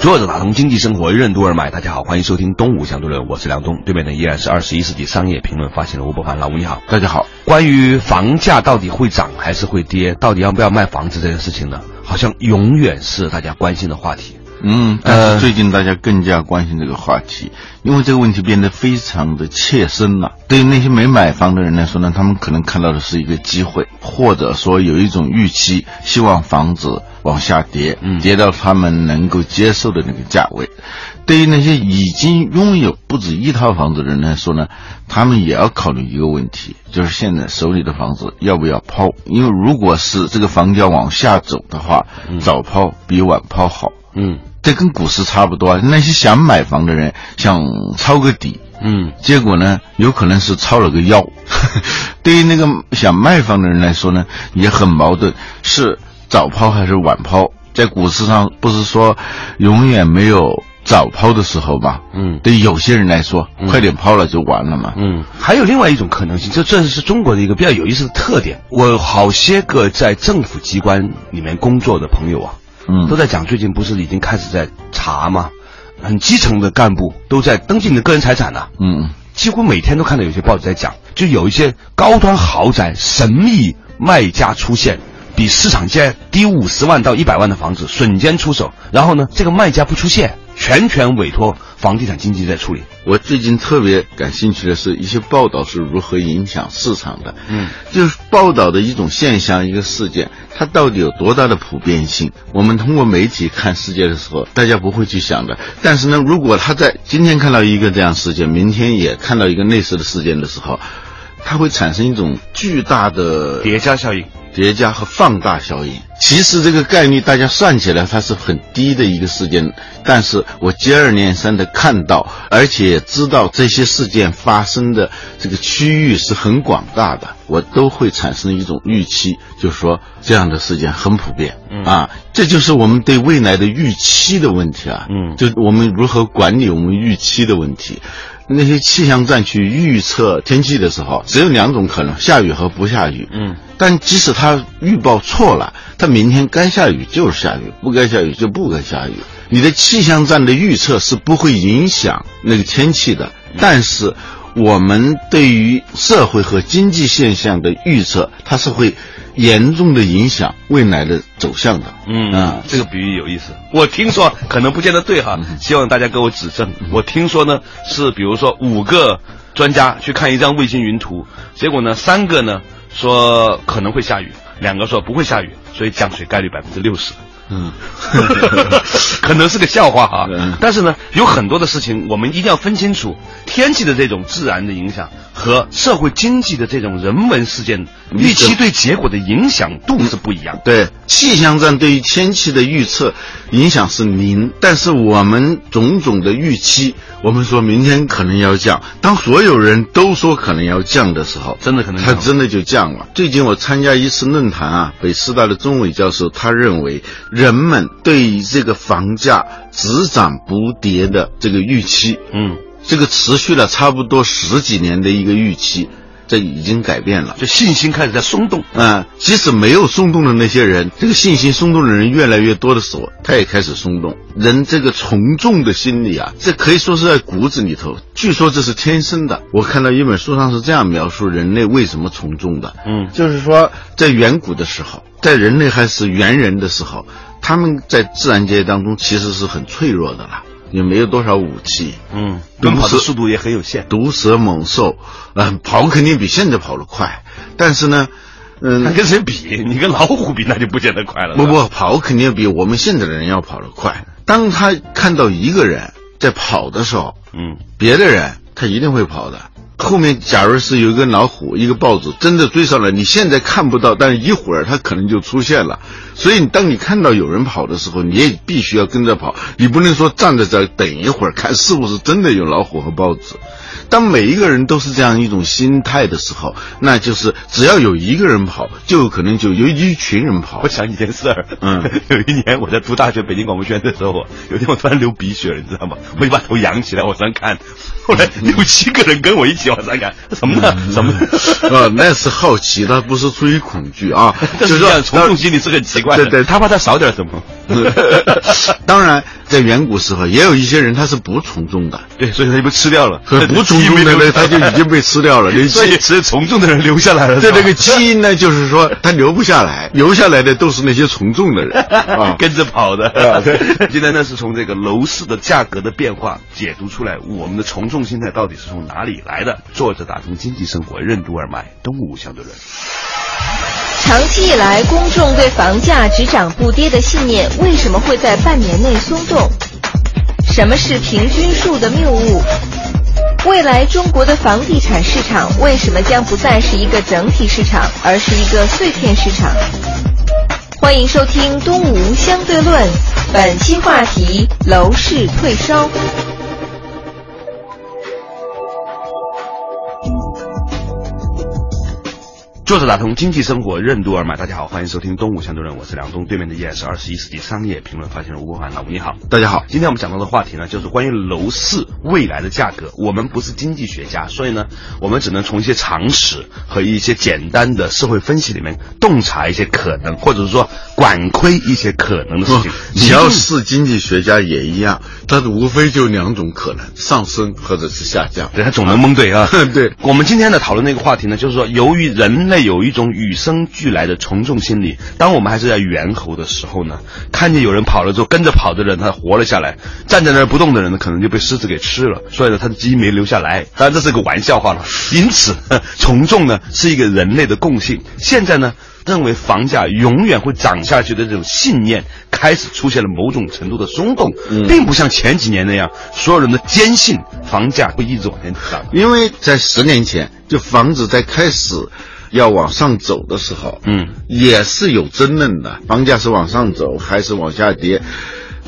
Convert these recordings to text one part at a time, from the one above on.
作者打通经济生活任督二脉，大家好，欢迎收听东吴相对论，我是梁东，对面的依然是二十一世纪商业评论发行人吴伯凡，老吴你好，大家好。关于房价到底会涨还是会跌，到底要不要卖房子这件事情呢，好像永远是大家关心的话题。嗯，但是最近大家更加关心这个话题，因为这个问题变得非常的切身了。对于那些没买房的人来说呢，他们可能看到的是一个机会，或者说有一种预期，希望房子往下跌，跌到他们能够接受的那个价位。对于那些已经拥有不止一套房子的人来说呢，他们也要考虑一个问题，就是现在手里的房子要不要抛？因为如果是这个房价往下走的话，早抛比晚抛好。嗯。这跟股市差不多，那些想买房的人想抄个底，嗯，结果呢，有可能是抄了个腰。对于那个想卖房的人来说呢，也很矛盾，是早抛还是晚抛？在股市上，不是说永远没有早抛的时候吧？嗯，对有些人来说，快点抛了就完了嘛。嗯，还有另外一种可能性，这这是中国的一个比较有意思的特点。我好些个在政府机关里面工作的朋友啊。嗯，都在讲最近不是已经开始在查吗？很基层的干部都在登记你的个人财产了。嗯，几乎每天都看到有些报纸在讲，就有一些高端豪宅神秘卖家出现，比市场价低五十万到一百万的房子瞬间出手，然后呢，这个卖家不出现。全权委托房地产经纪在处理。我最近特别感兴趣的是一些报道是如何影响市场的。嗯，就是报道的一种现象、一个事件，它到底有多大的普遍性？我们通过媒体看世界的时候，大家不会去想的。但是呢，如果他在今天看到一个这样事件，明天也看到一个类似的事件的时候，它会产生一种巨大的叠加效应。叠加和放大效应，其实这个概率大家算起来它是很低的一个事件，但是我接二连三的看到，而且知道这些事件发生的这个区域是很广大的，我都会产生一种预期，就是说这样的事件很普遍。啊，这就是我们对未来的预期的问题啊，嗯，就我们如何管理我们预期的问题。那些气象站去预测天气的时候，只有两种可能：下雨和不下雨。嗯，但即使他预报错了，他明天该下雨就是下雨，不该下雨就不该下雨。你的气象站的预测是不会影响那个天气的，但是我们对于社会和经济现象的预测，它是会。严重的影响未来的走向的，嗯啊，这个比喻有意思。我听说可能不见得对哈，希望大家给我指正。我听说呢是，比如说五个专家去看一张卫星云图，结果呢三个呢说可能会下雨，两个说不会下雨，所以降水概率百分之六十。嗯，可能是个笑话哈，但是呢，有很多的事情我们一定要分清楚，天气的这种自然的影响和社会经济的这种人文事件预期对结果的影响度是不一样。对，气象站对于天气的预测影响是零，但是我们种种的预期，我们说明天可能要降，当所有人都说可能要降的时候，真的可能它真的就降了。最近我参加一次论坛啊，北师大的钟伟教授他认为。人们对于这个房价只涨不跌的这个预期，嗯，这个持续了差不多十几年的一个预期。这已经改变了，就信心开始在松动。嗯，即使没有松动的那些人，这个信心松动的人越来越多的时候，他也开始松动。人这个从众的心理啊，这可以说是在骨子里头。据说这是天生的。我看到一本书上是这样描述人类为什么从众的。嗯，就是说在远古的时候，在人类还是猿人的时候，他们在自然界当中其实是很脆弱的了。也没有多少武器，嗯，奔跑的速度也很有限。毒蛇猛兽，啊，跑肯定比现在跑得快，但是呢，嗯，跟谁比？你跟老虎比，那就不见得快了。不不，跑肯定比我们现在的人要跑得快。当他看到一个人在跑的时候，嗯，别的人他一定会跑的。后面假如是有一个老虎、一个豹子真的追上来，你现在看不到，但是一会儿它可能就出现了。所以当你看到有人跑的时候，你也必须要跟着跑，你不能说站在这儿等一会儿看是不是真的有老虎和豹子。当每一个人都是这样一种心态的时候，那就是只要有一个人跑，就有可能就有一群人跑。我想起一件事儿，嗯，有一年我在读大学北京广播学院的时候，有一天我突然流鼻血了，你知道吗？我就把头仰起来往上看，后来六七个人跟我一起往上看，什么呢？什么呢？啊，那是好奇，他不是出于恐惧啊，就是说从众心理是很奇怪的，对对，他怕他少点什么。当然，在远古时候，也有一些人他是不从众的，对，所以他就被吃掉了。不从众的呢，他就已经被吃掉了。所以只有从众的人留下来了。对这个基因呢，就是说他留不下来，留下来的都是那些从众的人啊，跟着跑的。今天呢，是从这个楼市的价格的变化解读出来，我们的从众心态到底是从哪里来的？作者打通经济生活任督二脉，东吴相对论。长期以来，公众对房价只涨不跌的信念为什么会在半年内松动？什么是平均数的谬误？未来中国的房地产市场为什么将不再是一个整体市场，而是一个碎片市场？欢迎收听《东吴相对论》，本期话题：楼市退烧。作者打通经济生活任督二脉，大家好，欢迎收听东吴相对论，我是梁东，对面的依然是二十一世纪商业评论发行人吴国凡，老吴你好，大家好。今天我们讲到的话题呢，就是关于楼市未来的价格。我们不是经济学家，所以呢，我们只能从一些常识和一些简单的社会分析里面洞察一些可能，或者是说管窥一些可能的事情。你要是经济学家也一样，它无非就两种可能：上升或者是下降。对，他总能蒙对啊。对，我们今天的讨论那个话题呢，就是说由于人类。有一种与生俱来的从众心理。当我们还是在猿猴的时候呢，看见有人跑了之后，跟着跑的人他活了下来，站在那儿不动的人呢，可能就被狮子给吃了。所以呢，他的基因没留下来。当然这是个玩笑话了。因此，从众呢是一个人类的共性。现在呢，认为房价永远会涨下去的这种信念开始出现了某种程度的松动，并不像前几年那样，所有人都坚信房价会一直往前涨。因为在十年前，就房子在开始。要往上走的时候，嗯，也是有争论的，房价是往上走还是往下跌？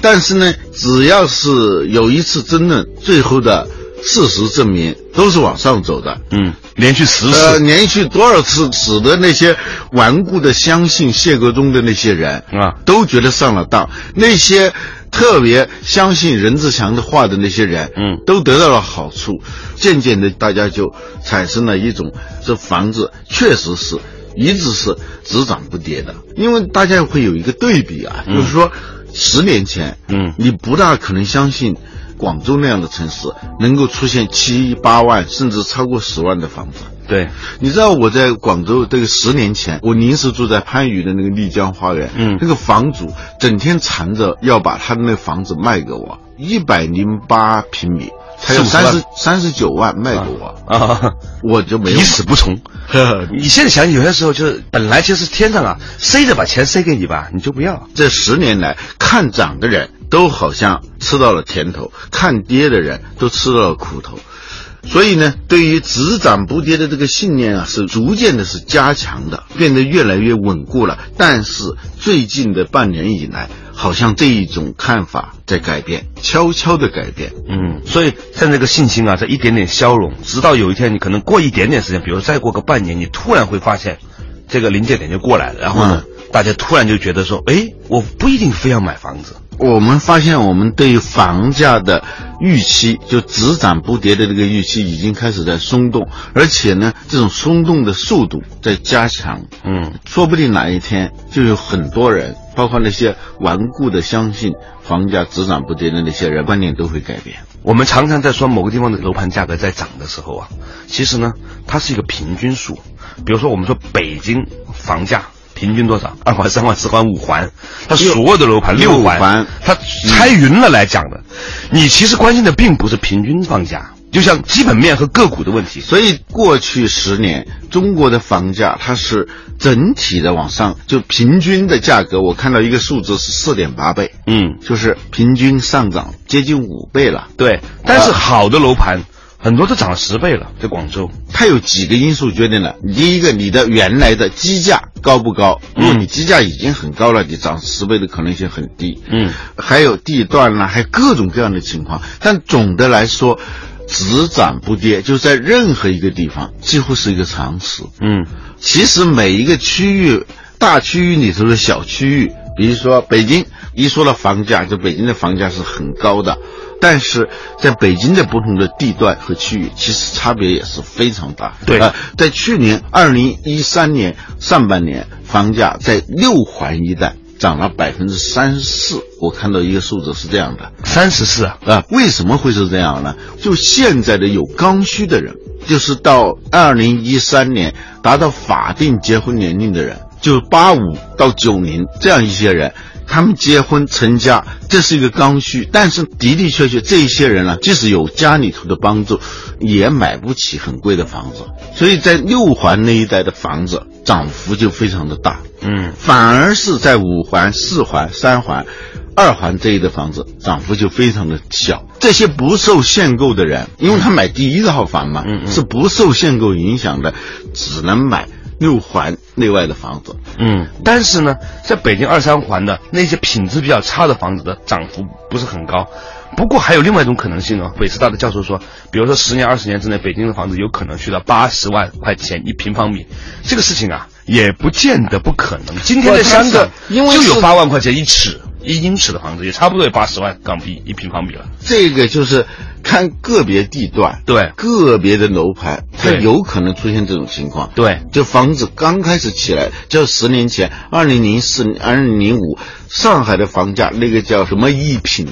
但是呢，只要是有一次争论，最后的事实证明都是往上走的。嗯，连续十次，呃，连续多少次，使得那些顽固的相信谢国忠的那些人啊，都觉得上了当。那些。特别相信任志强的话的那些人，嗯，都得到了好处。渐渐的，大家就产生了一种，这房子确实是一直是只涨不跌的。因为大家会有一个对比啊，就是说，十年前，嗯，你不大可能相信广州那样的城市能够出现七八万甚至超过十万的房子。对，你知道我在广州这个十年前，我临时住在番禺的那个丽江花园，嗯，那个房主整天缠着要把他的那房子卖给我，一百零八平米，才有三十三十九万卖给我。啊，我就没有。抵死不从。你现在想，有些时候就是本来就是天上啊塞着把钱塞给你吧，你就不要。这十年来看涨的人都好像吃到了甜头，看跌的人都吃到了苦头。所以呢，对于只涨不跌的这个信念啊，是逐渐的是加强的，变得越来越稳固了。但是最近的半年以来，好像这一种看法在改变，悄悄的改变。嗯，所以像这个信心啊，在一点点消融，直到有一天，你可能过一点点时间，比如再过个半年，你突然会发现，这个临界点就过来了，然后呢，大家突然就觉得说，哎，我不一定非要买房子。我们发现，我们对于房价的预期，就只涨不跌的这个预期，已经开始在松动，而且呢，这种松动的速度在加强。嗯，说不定哪一天就有很多人，包括那些顽固的相信房价只涨不跌的那些人，观念都会改变。我们常常在说某个地方的楼盘价格在涨的时候啊，其实呢，它是一个平均数。比如说，我们说北京房价。平均多少？二环、三环、四环、五环，它所有的楼盘六环，它拆匀了来讲的。你其实关心的并不是平均房价，就像基本面和个股的问题。所以过去十年，中国的房价它是整体的往上，就平均的价格，我看到一个数字是四点八倍，嗯，就是平均上涨接近五倍了。对，但是好的楼盘。很多都涨了十倍了，在广州。它有几个因素决定了。第一个，你的原来的基价高不高？如果你基价已经很高了，你涨十倍的可能性很低。嗯，还有地段啦，还有各种各样的情况。但总的来说，只涨不跌，就在任何一个地方几乎是一个常识。嗯，其实每一个区域、大区域里头的小区域，比如说北京，一说到房价，就北京的房价是很高的。但是在北京的不同的地段和区域，其实差别也是非常大。对啊、在去年二零一三年上半年，房价在六环一带涨了百分之三十四。我看到一个数字是这样的三十四啊，啊，为什么会是这样呢？就现在的有刚需的人，就是到二零一三年达到法定结婚年龄的人，就是八五到九零这样一些人。他们结婚成家，这是一个刚需，但是的的确确，这一些人呢，即使有家里头的帮助，也买不起很贵的房子，所以在六环那一带的房子涨幅就非常的大。嗯，反而是在五环、四环、三环、二环这一的房子涨幅就非常的小。这些不受限购的人，因为他买第一套房嘛，嗯嗯是不受限购影响的，只能买六环内外的房子。嗯，但是呢，在北京二三环的那些品质比较差的房子的涨幅不是很高。不过还有另外一种可能性哦，北师大的教授说，比如说十年、二十年之内，北京的房子有可能去到八十万块钱一平方米，这个事情啊，也不见得不可能。今天这三个，因为就有八万块钱一尺一英尺的房子，也差不多有八十万港币一平方米了。这个就是看个别地段，对个别的楼盘，它有可能出现这种情况。对，就房子刚开始起来，就十年前，二零零四、二零零五，上海的房价那个叫什么一品，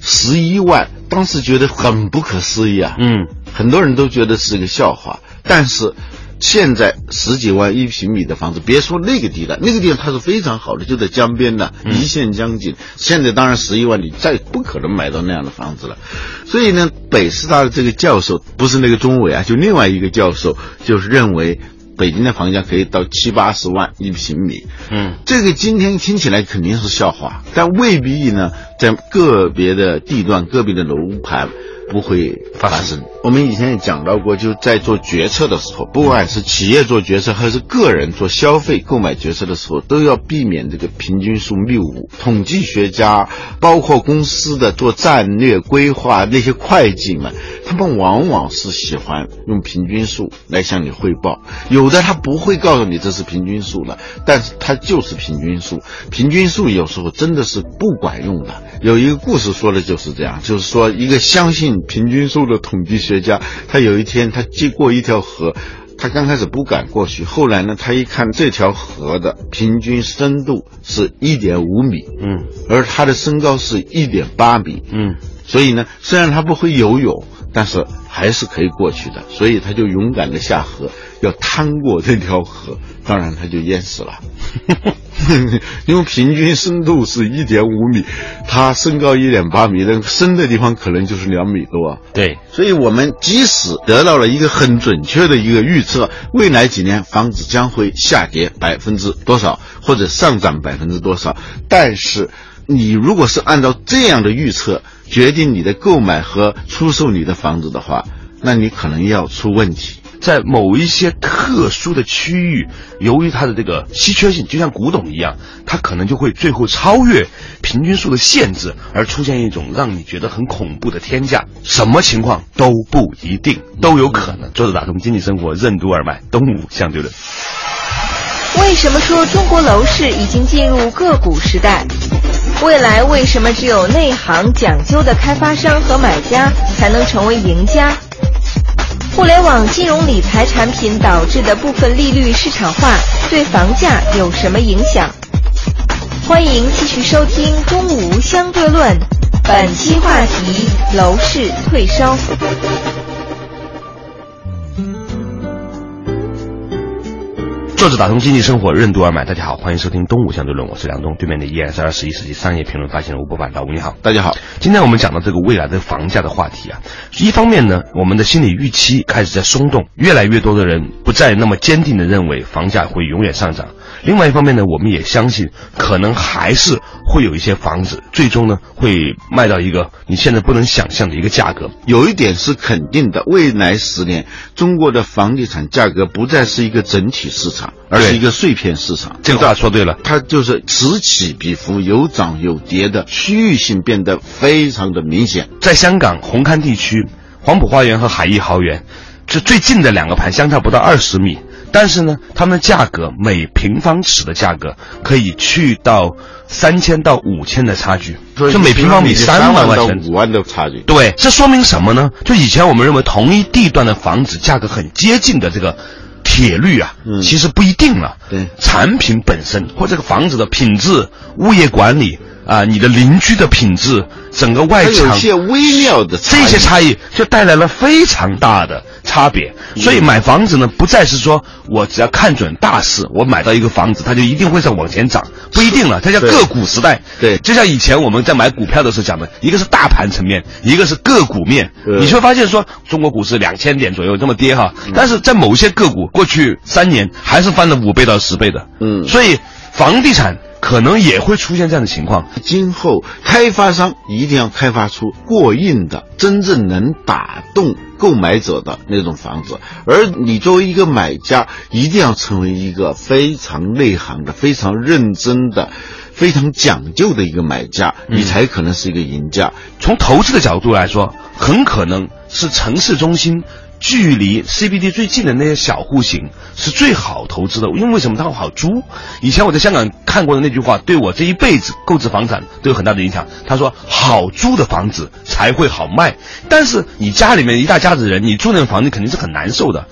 十一万，当时觉得很不可思议啊。嗯，很多人都觉得是个笑话，但是现在十几万一平米的房子，别说那个地段，那个地方它是非常好的，就在江边呢，一线江景。现在当然十一万你再不可能买到那样的房子了，所以呢，北师大的这个教授不是那个中伟啊，就另外一个教授，就是认为。北京的房价可以到七八十万一平米，嗯，这个今天听起来肯定是笑话，但未必呢，在个别的地段、个别的楼盘不会发生。我们以前也讲到过，就在做决策的时候，不管是企业做决策，还是个人做消费购买决策的时候，都要避免这个平均数谬误。统计学家，包括公司的做战略规划那些会计们，他们往往是喜欢用平均数来向你汇报。有的他不会告诉你这是平均数的，但是它就是平均数。平均数有时候真的是不管用的。有一个故事说的就是这样，就是说一个相信平均数的统计学家，他有一天他经过一条河。他刚开始不敢过去，后来呢，他一看这条河的平均深度是一点五米，嗯，而他的身高是一点八米，嗯，所以呢，虽然他不会游泳，但是还是可以过去的，所以他就勇敢的下河，要趟过这条河，当然他就淹死了。因为平均深度是一点五米，他身高一点八米，那深的地方可能就是两米多。对，所以我们即使得到了一个很准确的一个预测，未来几年房子将会下跌百分之多少，或者上涨百分之多少，但是你如果是按照这样的预测决定你的购买和出售你的房子的话，那你可能要出问题。在某一些特殊的区域，由于它的这个稀缺性，就像古董一样，它可能就会最后超越平均数的限制，而出现一种让你觉得很恐怖的天价。什么情况都不一定，都有可能。作者打通经济生活任督二脉，东吴相对论。为什么说中国楼市已经进入个股时代？未来为什么只有内行讲究的开发商和买家才能成为赢家？互联网金融理财产品导致的部分利率市场化对房价有什么影响？欢迎继续收听《东吴相对论》，本期话题：楼市退烧。作者打通经济生活任督二脉，大家好，欢迎收听《东吴相对论》，我是梁东，对面的依然是二十一世纪商业评论发行人吴伯凡，老吴你好。大家好，今天我们讲到这个未来的房价的话题啊，一方面呢，我们的心理预期开始在松动，越来越多的人不再那么坚定的认为房价会永远上涨，另外一方面呢，我们也相信，可能还是会有一些房子最终呢会卖到一个你现在不能想象的一个价格。有一点是肯定的，未来十年中国的房地产价格不再是一个整体市场，而是一个碎片市场。这个话说对了，它就是此起彼伏、有涨有跌的区域性变得非常的明显。在香港红磡地区，黄埔花园和海逸豪园，是最近的两个盘，相差不到二十米。但是呢，它们的价格每平方尺的价格可以去到三千到五千的差距，就每平方米三万到。五万的差距。对，这说明什么呢？就以前我们认为同一地段的房子价格很接近的这个铁律啊，嗯其实不一定了。对产品本身或这个房子的品质、物业管理啊、你的邻居的品质、整个外墙一些微妙的差异这些差异就带来了非常大的差别。所以买房子呢，不再是说我只要看准大势，我买到一个房子，它就一定会在往前涨，不一定了。它叫个股时代。对就像以前我们在买股票的时候讲的，一个是大盘层面，一个是个股面。你就会发现说，中国股市两千点左右这么跌哈，嗯但是在某些个股过去三年还是翻了五倍到十倍的。嗯所以房地产可能也会出现这样的情况。今后开发商一定要开发出过硬的、真正能打动购买者的那种房子，而你作为一个买家，一定要成为一个非常内行的、非常认真的、非常讲究的一个买家，你才可能是一个赢家。从投资的角度来说，很可能是城市中心距离 CBD 最近的那些小户型是最好投资的，因为为什么它好租？以前我在香港看过的那句话，对我这一辈子购置房产都有很大的影响。他说，好租的房子才会好卖，但是你家里面一大家子人，你住那个房子肯定是很难受的。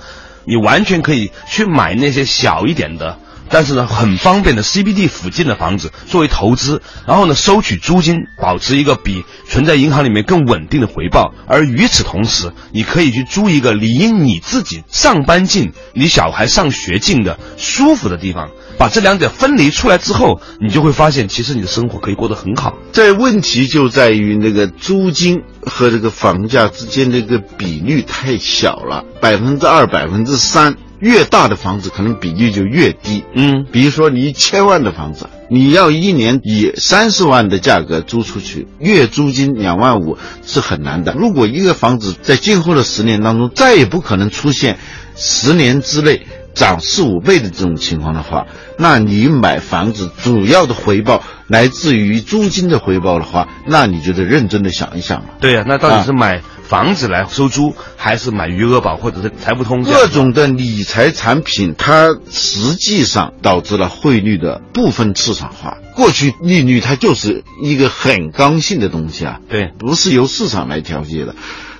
你完全可以去买那些小一点的，但是呢很方便的 CBD 附近的房子作为投资，然后呢收取租金，保持一个比存在银行里面更稳定的回报。而与此同时，你可以去租一个离你自己上班近、离小孩上学近的舒服的地方。把这两者分离出来之后，你就会发现，其实你的生活可以过得很好。这问题就在于那个租金和这个房价之间的一个比率太小了，百分之二、百分之三，越大的房子可能比例就越低。嗯，比如说你一千万的房子，你要一年以三十万的价格租出去，月租金两万五是很难的。如果一个房子在今后的十年当中再也不可能出现十年之内涨四五倍的这种情况的话，那你买房子主要的回报来自于租金的回报的话，那你就得认真的想一想了。对呀、那到底是买房子来收租，还是买余额宝或者是财付通各种的理财产品，它实际上导致了汇率的部分市场化。过去利率它就是一个很刚性的东西啊，对不是由市场来调节的。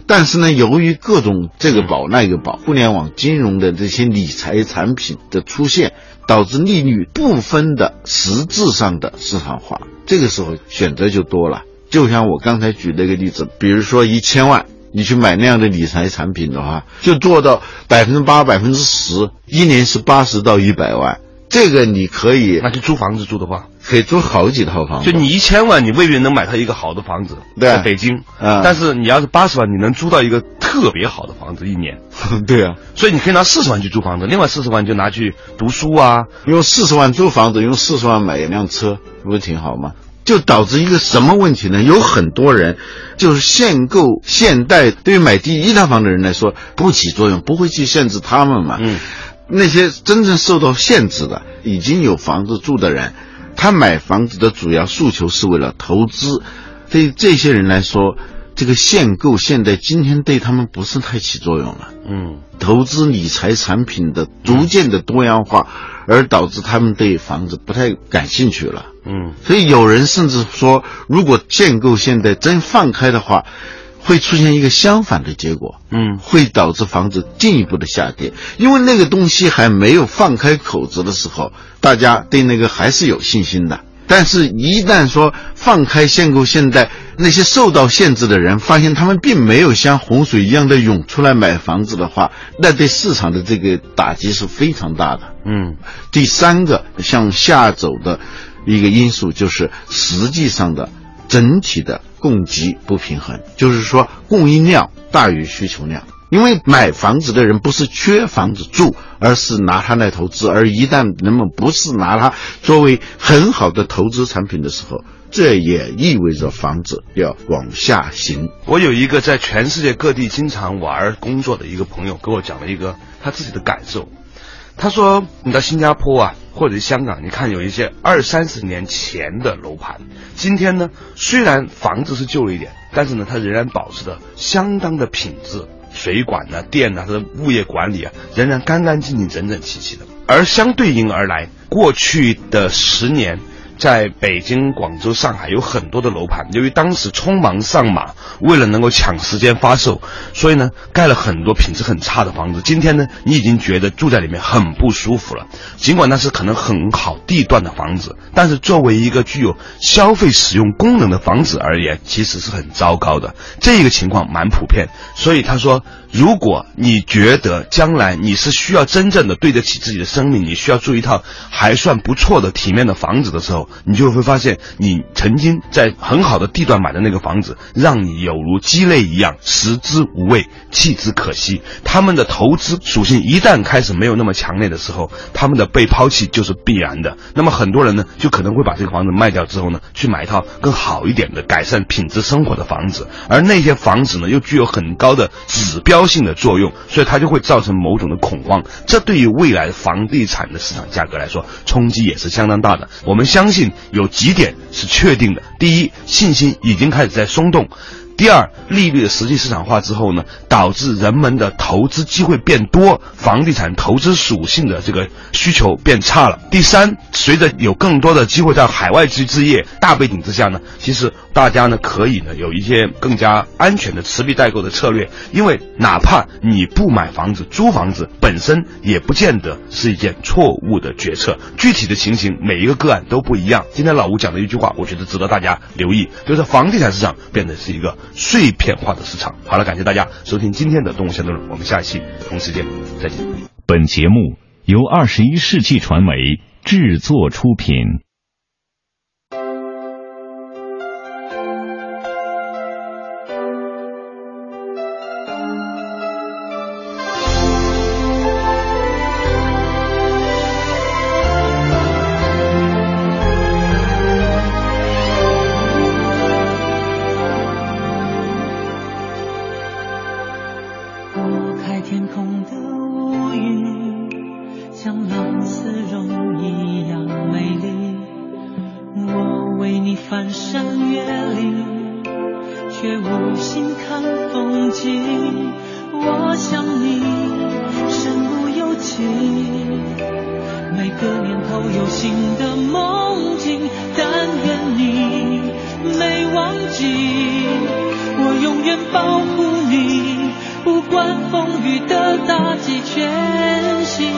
但是呢，由于各种这个保那个保，互联网金融的这些理财产品的出现，导致利率部分的实质上的市场化。这个时候选择就多了。就像我刚才举那个例子，比如说一千万，你去买那样的理财产品的话，就做到百分之八、百分之十，一年是八十到一百万。这个你可以那去租房子住的话，可以租好几套房子。就你一千万，你未必能买到一个好的房子，对在北京。嗯但是你要是八十万，你能租到一个特别好的房子一年。对啊，所以你可以拿四十万去租房子，另外四十万就拿去读书啊。用四十万租房子，用四十万买一辆车，不是挺好吗？就导致一个什么问题呢？有很多人就是限购限贷，对于买第一套房的人来说不起作用，不会去限制他们嘛。嗯，那些真正受到限制的，已经有房子住的人，他买房子的主要诉求是为了投资。对于这些人来说，这个限购限贷今天对他们不是太起作用了。嗯，投资理财产品的逐渐的多样化，而导致他们对房子不太感兴趣了。嗯，所以有人甚至说，如果限购限贷真放开的话，会出现一个相反的结果。嗯会导致房子进一步的下跌，因为那个东西还没有放开口子的时候，大家对那个还是有信心的。但是，一旦说放开限购限贷，那些受到限制的人发现他们并没有像洪水一样的涌出来买房子的话，那对市场的这个打击是非常大的。嗯，第三个向下走的一个因素就是实际上的整体的供给不平衡，就是说供应量大于需求量。因为买房子的人不是缺房子住，而是拿它来投资。而一旦人们不是拿它作为很好的投资产品的时候，这也意味着房子要往下行。我有一个在全世界各地经常玩工作的一个朋友，给我讲了一个他自己的感受。他说：“你到新加坡啊，或者香港，你看有一些二三十年前的楼盘，今天呢，虽然房子是旧了一点，但是呢，它仍然保持着相当的品质。”水管呢、电呢，它的物业管理啊，仍然干干净净、整整齐齐的。而相对应而来，过去的十年。在北京、广州、上海有很多的楼盘，由于当时匆忙上马，为了能够抢时间发售，所以呢盖了很多品质很差的房子。今天呢，你已经觉得住在里面很不舒服了。尽管那是可能很好地段的房子，但是作为一个具有消费使用功能的房子而言，其实是很糟糕的。这个情况蛮普遍。所以他说，如果你觉得将来你是需要真正的对得起自己的生命，你需要住一套还算不错的体面的房子的时候，你就会发现，你曾经在很好的地段买的那个房子，让你有如鸡肋一样，食之无味，弃之可惜。他们的投资属性一旦开始没有那么强烈的时候，他们的被抛弃就是必然的。那么很多人呢，就可能会把这个房子卖掉之后呢，去买一套更好一点的、改善品质生活的房子。而那些房子呢，又具有很高的指标性的作用，所以它就会造成某种的恐慌。这对于未来房地产的市场价格来说，冲击也是相当大的。我们相信。有几点是确定的：第一，信心已经开始在松动。第二，利率的实际市场化之后呢，导致人们的投资机会变多，房地产投资属性的这个需求变差了。第三，随着有更多的机会在海外去置业，大背景之下呢，其实大家呢可以呢有一些更加安全的持币代购的策略，因为哪怕你不买房子，租房子本身也不见得是一件错误的决策。具体的情形每一个个案都不一样。今天老吴讲的一句话，我觉得值得大家留意，就是房地产市场变得是一个。碎片化的市场。好了，感谢大家收听今天的《动物相对论》，我们下一期同时间再见。本节目由二十一世纪传媒制作出品。保护你不管风雨的打击全心